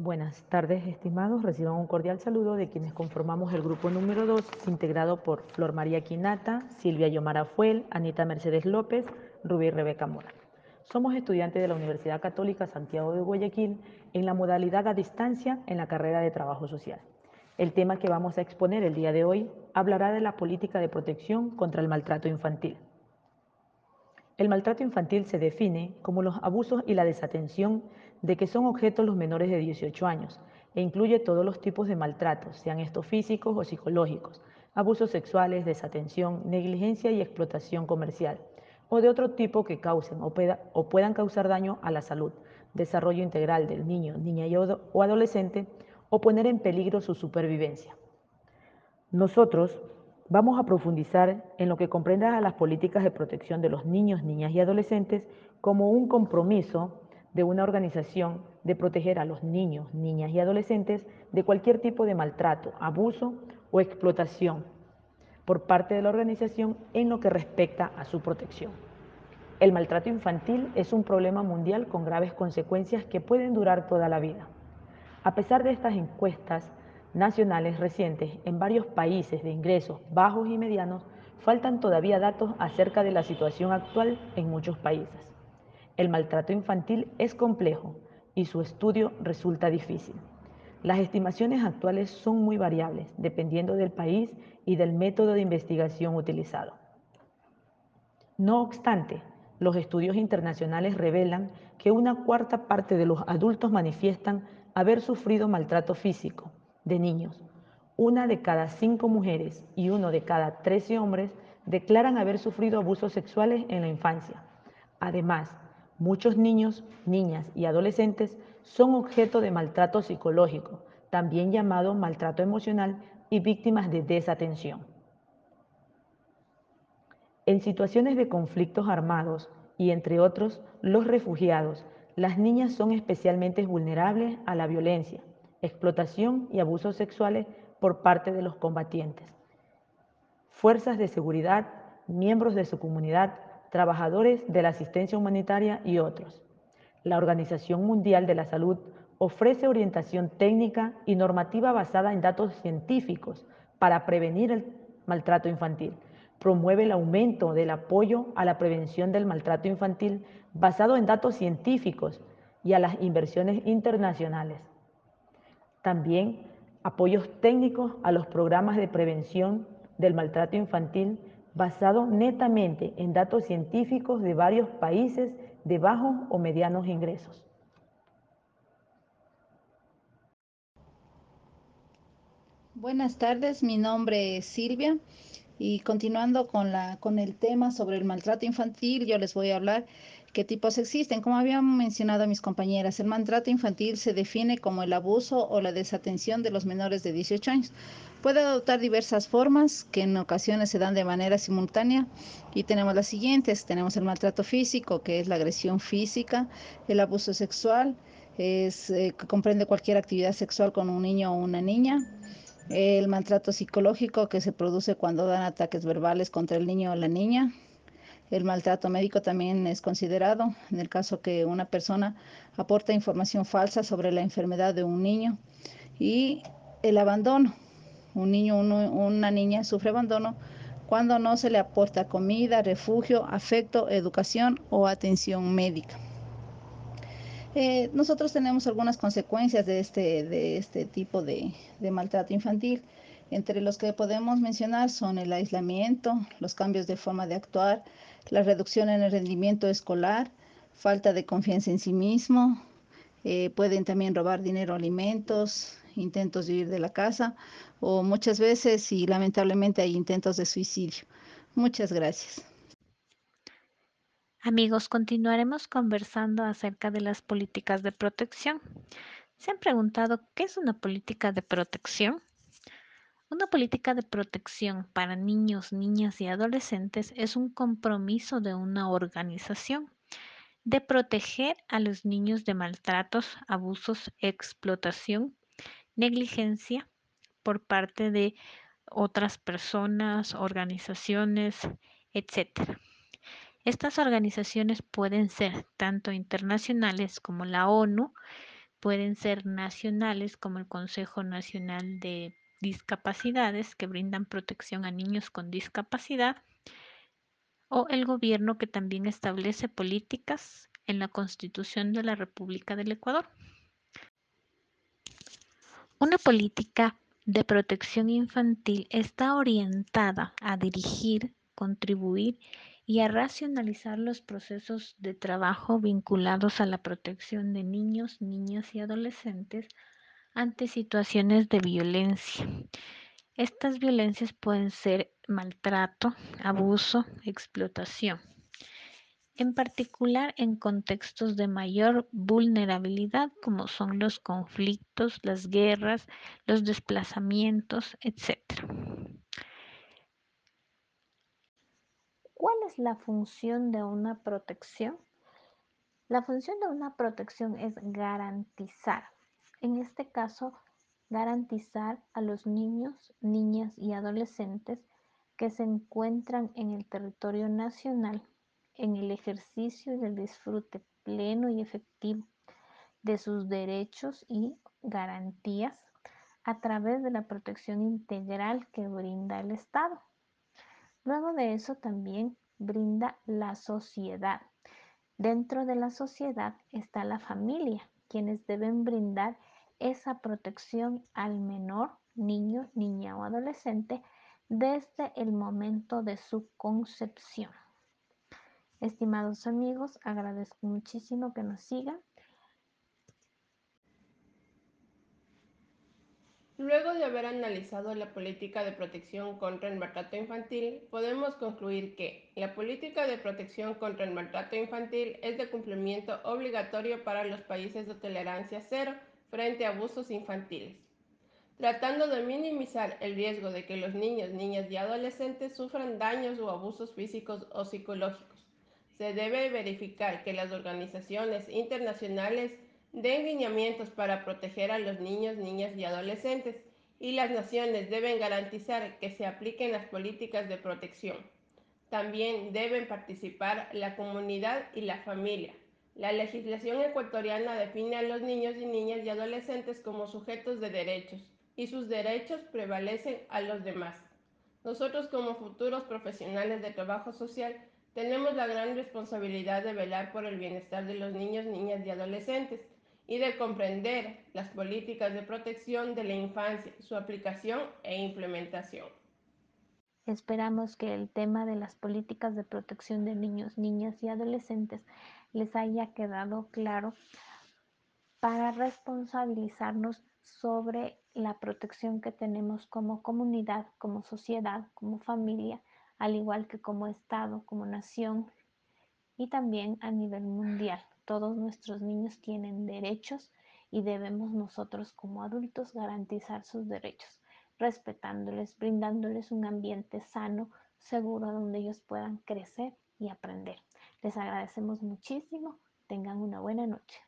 Buenas tardes, estimados. Reciban un cordial saludo de quienes conformamos el grupo número 2, integrado por Flor María Quinata, Silvia Yomara Fuel, Anita Mercedes López, Rubí Rebeca Mora. Somos estudiantes de la Universidad Católica Santiago de Guayaquil en la modalidad a distancia en la carrera de Trabajo Social. El tema que vamos a exponer el día de hoy hablará de la política de protección contra el maltrato infantil. El maltrato infantil se define como los abusos y la desatención de que son objetos los menores de 18 años e incluye todos los tipos de maltratos, sean estos físicos o psicológicos, abusos sexuales, desatención, negligencia y explotación comercial, o de otro tipo que causen o, puedan causar daño a la salud, desarrollo integral del niño, niña o adolescente, o poner en peligro su supervivencia. Nosotros Vamos a profundizar en lo que comprende a las políticas de protección de los niños, niñas y adolescentes como un compromiso de una organización de proteger a los niños, niñas y adolescentes de cualquier tipo de maltrato, abuso o explotación por parte de la organización en lo que respecta a su protección. El maltrato infantil es un problema mundial con graves consecuencias que pueden durar toda la vida. A pesar de estas encuestas, nacionales recientes en varios países de ingresos bajos y medianos, faltan todavía datos acerca de la situación actual en muchos países. El maltrato infantil es complejo y su estudio resulta difícil. Las estimaciones actuales son muy variables, dependiendo del país y del método de investigación utilizado. No obstante, los estudios internacionales revelan que una cuarta parte de los adultos manifiestan haber sufrido maltrato físico, de niños. Una de cada cinco mujeres y uno de cada trece hombres declaran haber sufrido abusos sexuales en la infancia. Además, muchos niños, niñas y adolescentes son objeto de maltrato psicológico, también llamado maltrato emocional, y víctimas de desatención. En situaciones de conflictos armados y entre otros los refugiados, las niñas son especialmente vulnerables a la violencia, explotación y abusos sexuales por parte de los combatientes. Fuerzas de seguridad, miembros de su comunidad, trabajadores de la asistencia humanitaria y otros. La Organización Mundial de la Salud ofrece orientación técnica y normativa basada en datos científicos para prevenir el maltrato infantil. Promueve el aumento del apoyo a la prevención del maltrato infantil basado en datos científicos y a las inversiones internacionales. También apoyos técnicos a los programas de prevención del maltrato infantil basado netamente en datos científicos de varios países de bajos o medianos ingresos. Buenas tardes, mi nombre es Silvia y continuando con, la, con el tema sobre el maltrato infantil, yo les voy a hablar qué tipos existen. Como habían mencionado mis compañeras, el maltrato infantil se define como el abuso o la desatención de los menores de 18 años. Puede adoptar diversas formas que en ocasiones se dan de manera simultánea y tenemos las siguientes. Tenemos el maltrato físico, que es la agresión física, el abuso sexual, eh, que comprende cualquier actividad sexual con un niño o una niña el maltrato psicológico que se produce cuando dan ataques verbales contra el niño o la niña. El maltrato médico también es considerado en el caso que una persona aporta información falsa sobre la enfermedad de un niño. Y el abandono. Un niño o una niña sufre abandono cuando no se le aporta comida, refugio, afecto, educación o atención médica. Eh, nosotros tenemos algunas consecuencias de este, de este tipo de, maltrato infantil. Entre los que podemos mencionar son el aislamiento, los cambios de forma de actuar, la reducción en el rendimiento escolar, falta de confianza en sí mismo, eh, pueden también robar dinero, alimentos, intentos de huir de la casa o muchas veces y lamentablemente hay intentos de suicidio. Muchas gracias. Amigos, continuaremos conversando acerca de las políticas de protección. ¿Se han preguntado qué es una política de protección? Una política de protección para niños, niñas y adolescentes es un compromiso de una organización de proteger a los niños de maltratos, abusos, explotación, negligencia por parte de otras personas, organizaciones, etc. Estas organizaciones pueden ser tanto internacionales como la ONU, Pueden ser nacionales como el Consejo Nacional de Discapacidades que brindan protección a niños con discapacidad o el gobierno que también establece políticas en la Constitución de la República del Ecuador. Una política de protección infantil está orientada a dirigir, contribuir y a racionalizar los procesos de trabajo vinculados a la protección de niños, niñas y adolescentes ante situaciones de violencia. Estas violencias pueden ser maltrato, abuso, explotación en particular en contextos de mayor vulnerabilidad como son los conflictos, las guerras, los desplazamientos, etc. ¿Cuál es la función de una protección? La función de una protección es garantizar, en este caso, garantizar a los niños, niñas y adolescentes que se encuentran en el territorio nacional en el ejercicio y el disfrute pleno y efectivo de sus derechos y garantías a través de la protección integral que brinda el Estado. Luego de eso también brinda la sociedad. Dentro de la sociedad está la familia, quienes deben brindar esa protección al menor, niño, niña o adolescente desde el momento de su concepción. Estimados amigos, agradezco muchísimo que nos sigan. Luego de haber analizado la política de protección contra el maltrato infantil, podemos concluir que la política de protección contra el maltrato infantil es de cumplimiento obligatorio para los países de tolerancia cero frente a abusos infantiles, tratando de minimizar el riesgo de que los niños, niñas y adolescentes sufran daños o abusos físicos o psicológicos. Se debe verificar que las organizaciones internacionales den lineamientos para proteger a los niños, niñas y adolescentes y las naciones deben garantizar que se apliquen las políticas de protección. También deben participar la comunidad y la familia. La legislación ecuatoriana define a los niños y niñas y adolescentes como sujetos de derechos y sus derechos prevalecen a los demás. Nosotros como futuros profesionales de trabajo social tenemos la gran responsabilidad de velar por el bienestar de los niños, niñas y adolescentes y de comprender las políticas de protección de la infancia, su aplicación e implementación. Esperamos que el tema de las políticas de protección de niños, niñas y adolescentes les haya quedado claro para responsabilizarnos sobre la protección que tenemos como comunidad, como sociedad, como familia al igual que como Estado, como nación y también a nivel mundial. Todos nuestros niños tienen derechos y debemos nosotros como adultos garantizar sus derechos, respetándoles, brindándoles un ambiente sano, seguro, donde ellos puedan crecer y aprender. Les agradecemos muchísimo. Tengan una buena noche.